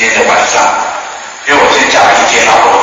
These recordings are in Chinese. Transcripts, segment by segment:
今天晚上，所以我先讲一天，然后。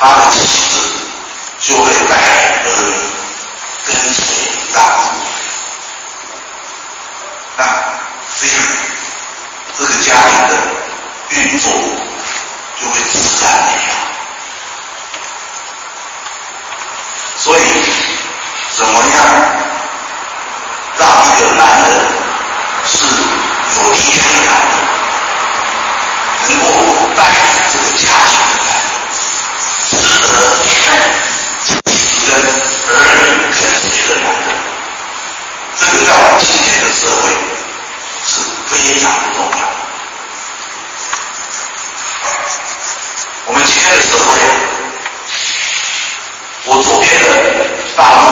他的妻子就会带合跟随大夫那这样，这个家庭的运作就会自然的。所以，怎么样让一个男人是有力量的，能够带？非常重要。我们今天的社会，我左边的大。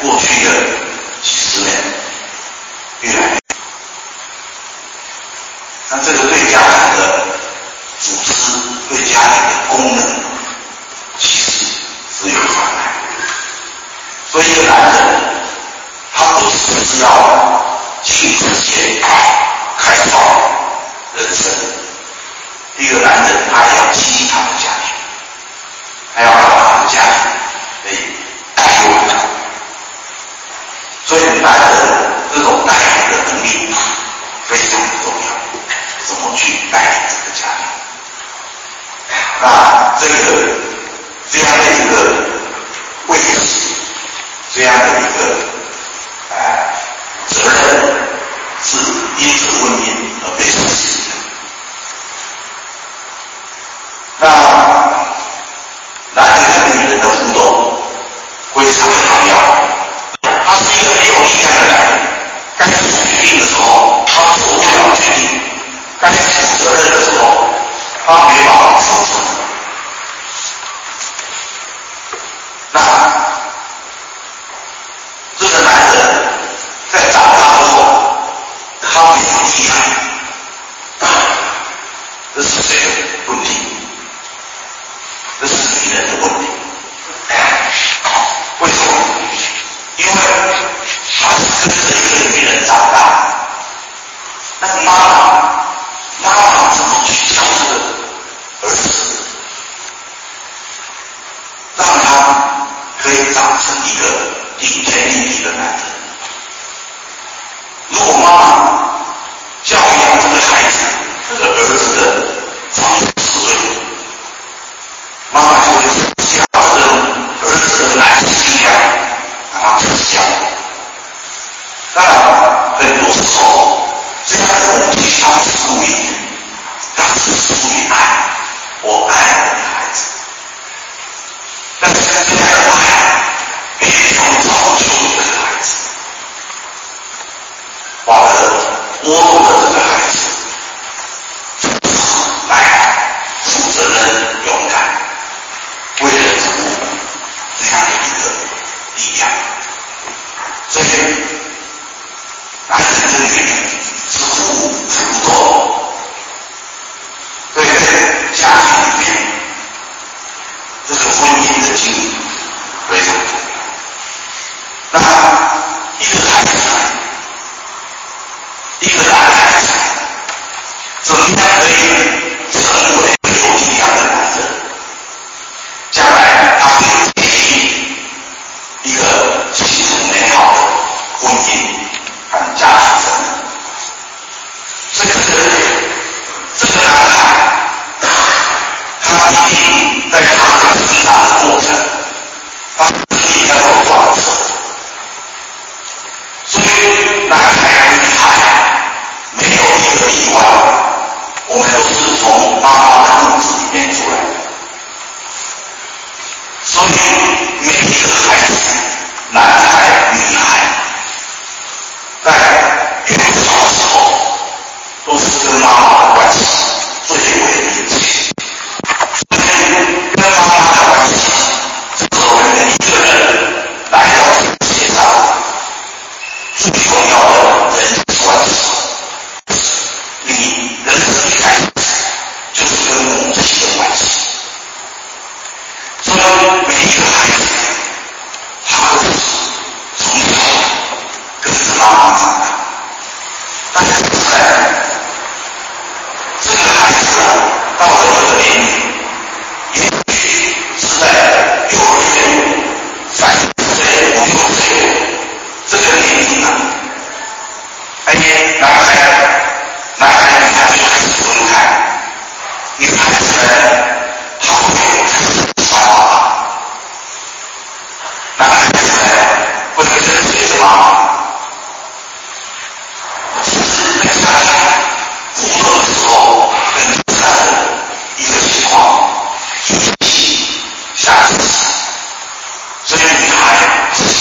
过去的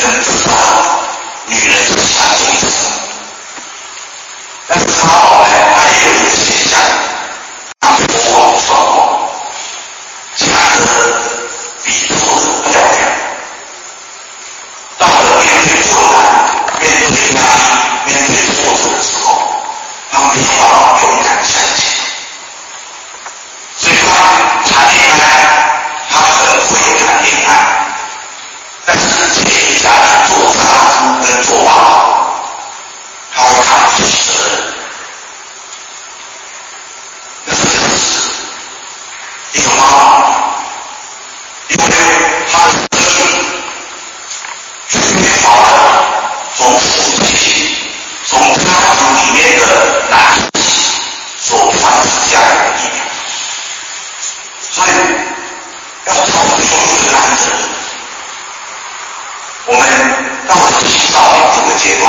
คุณ女人กอยู่ที่ 我们到了到了这个阶段？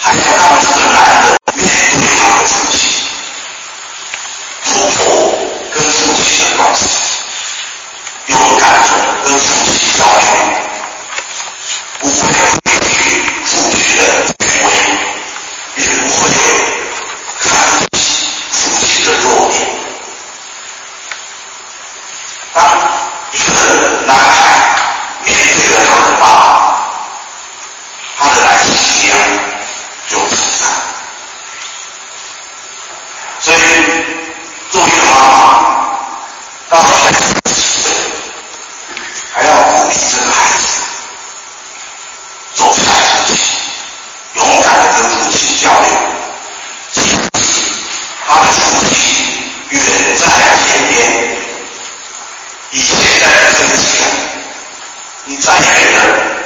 还要让这个男人面对他的父亲祝福跟生气的关系有感受跟生气下去不会他的主题远在天边，以现在的题目，你再远。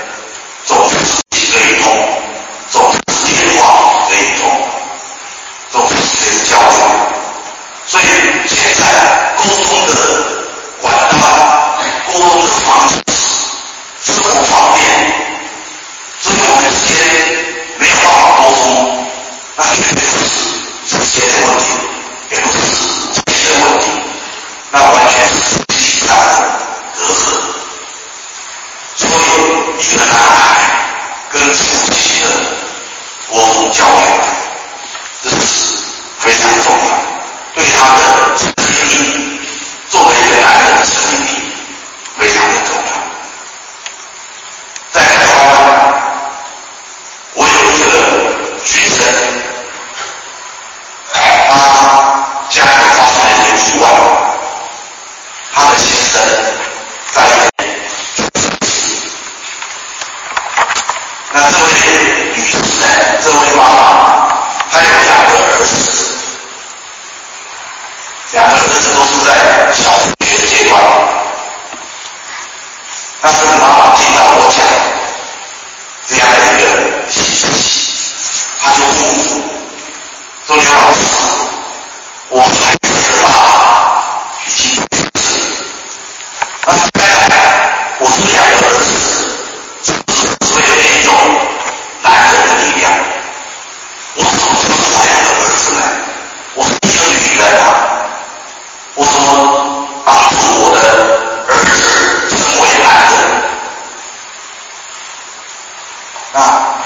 啊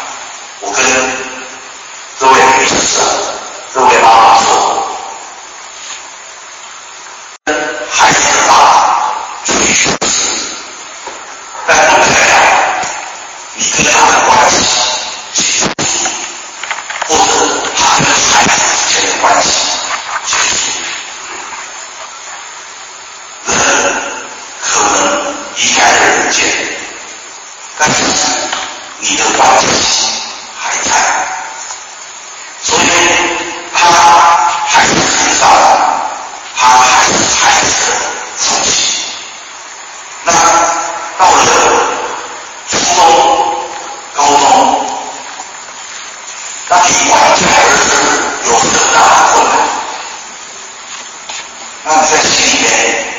我跟 needed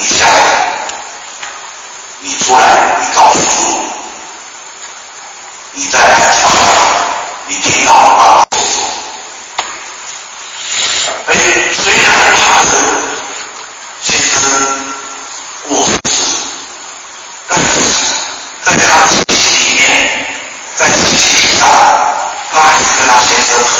你下来你出来你告诉你在哪上你听到了啊所以虽然他是其实我但是在他心里面在心里以上拉斯拉先生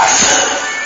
明日。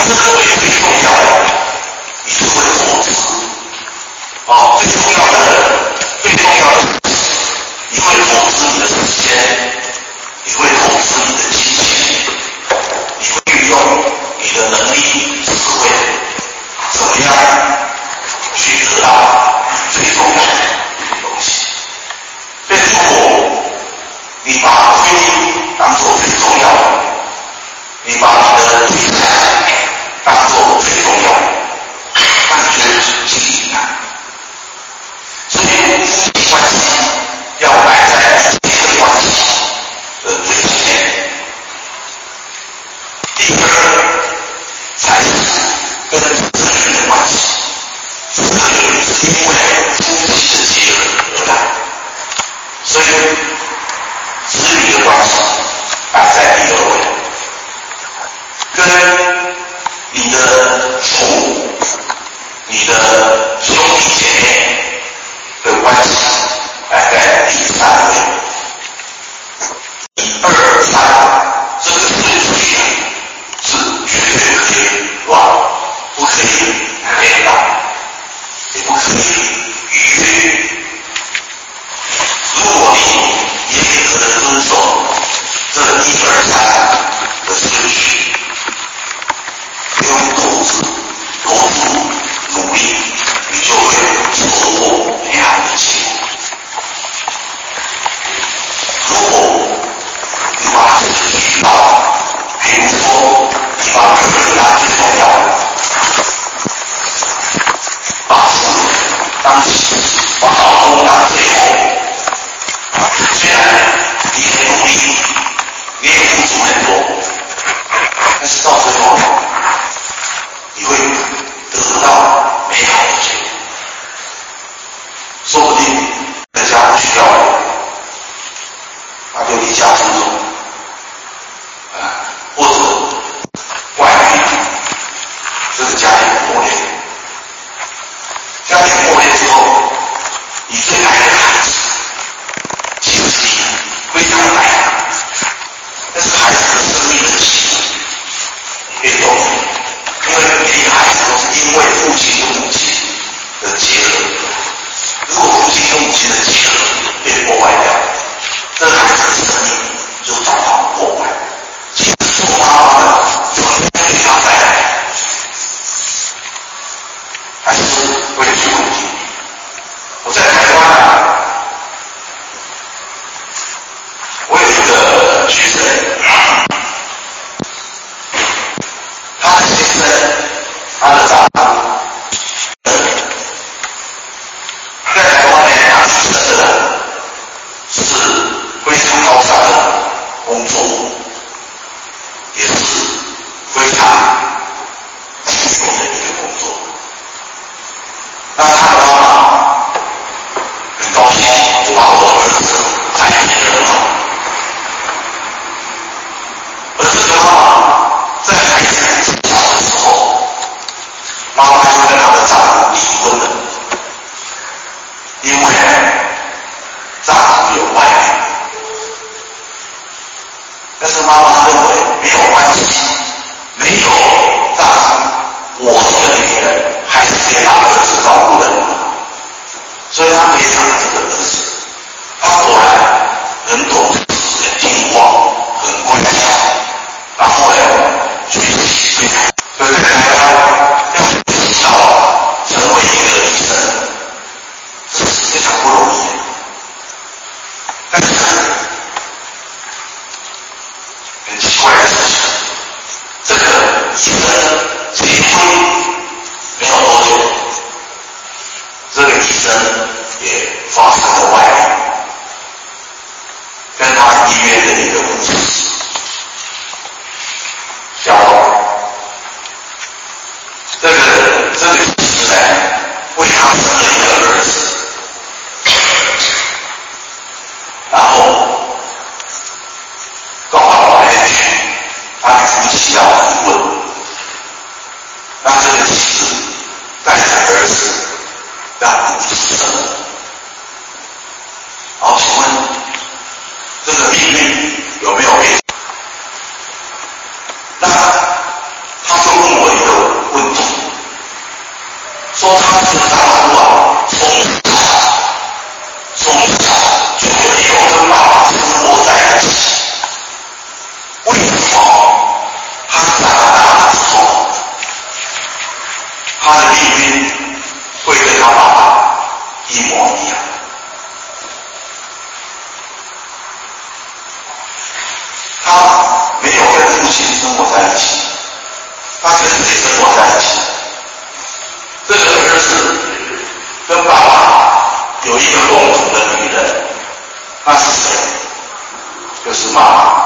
Thank you. 一个共同的敌人那是谁？就是妈妈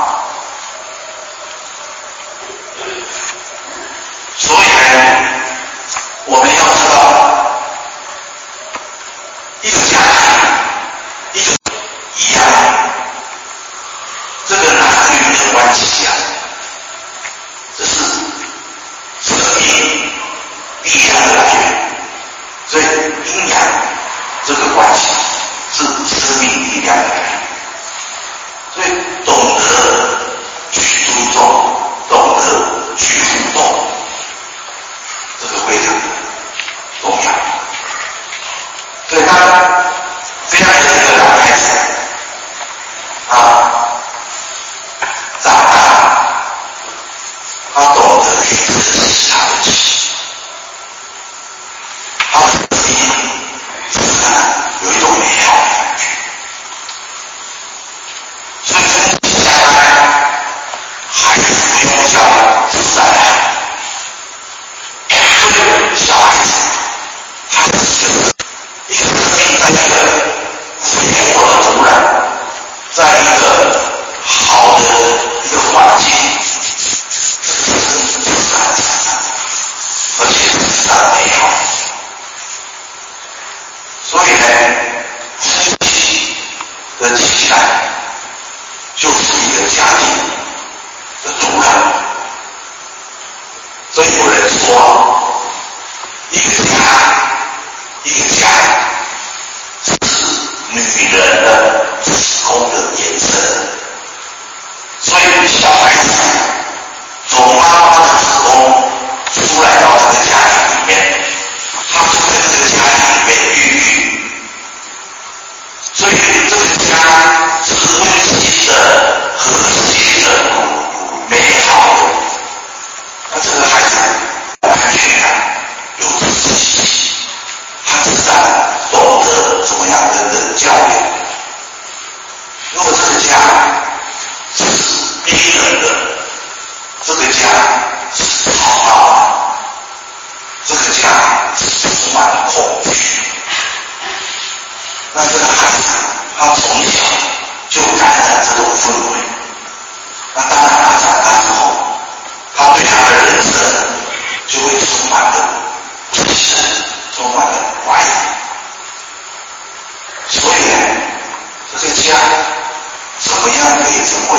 我认为这会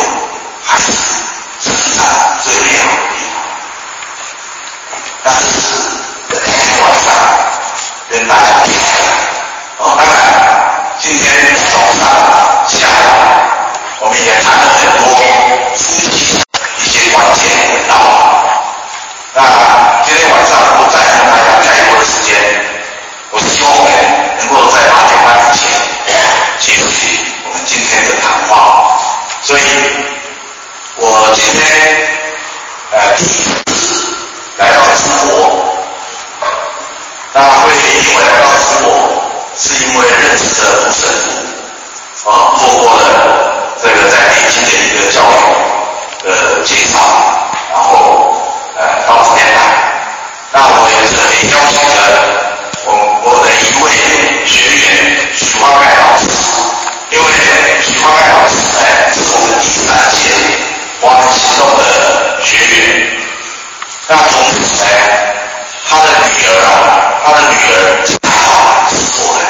还是世界上最美好的地方但是是在晚上跟大家一起来哦当然今天早上下午我们也谈了很多夫妻一些关键的文章啊今天晚上不再给大家太多的时间我希望我们能够再把所以，我今天呃第一次来到中国，那会因为来到中国，是因为认识的不是啊，做过的这个在北京的一个教育的介绍，然后呃到这边来，那我也是很高。他的女儿就爱好是我。来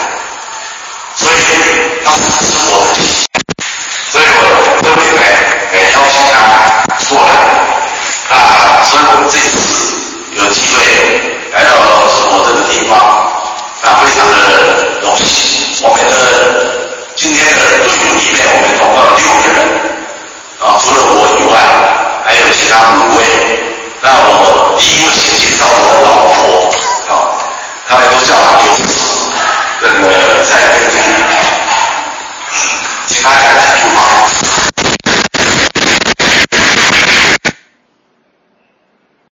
所以因他是生我的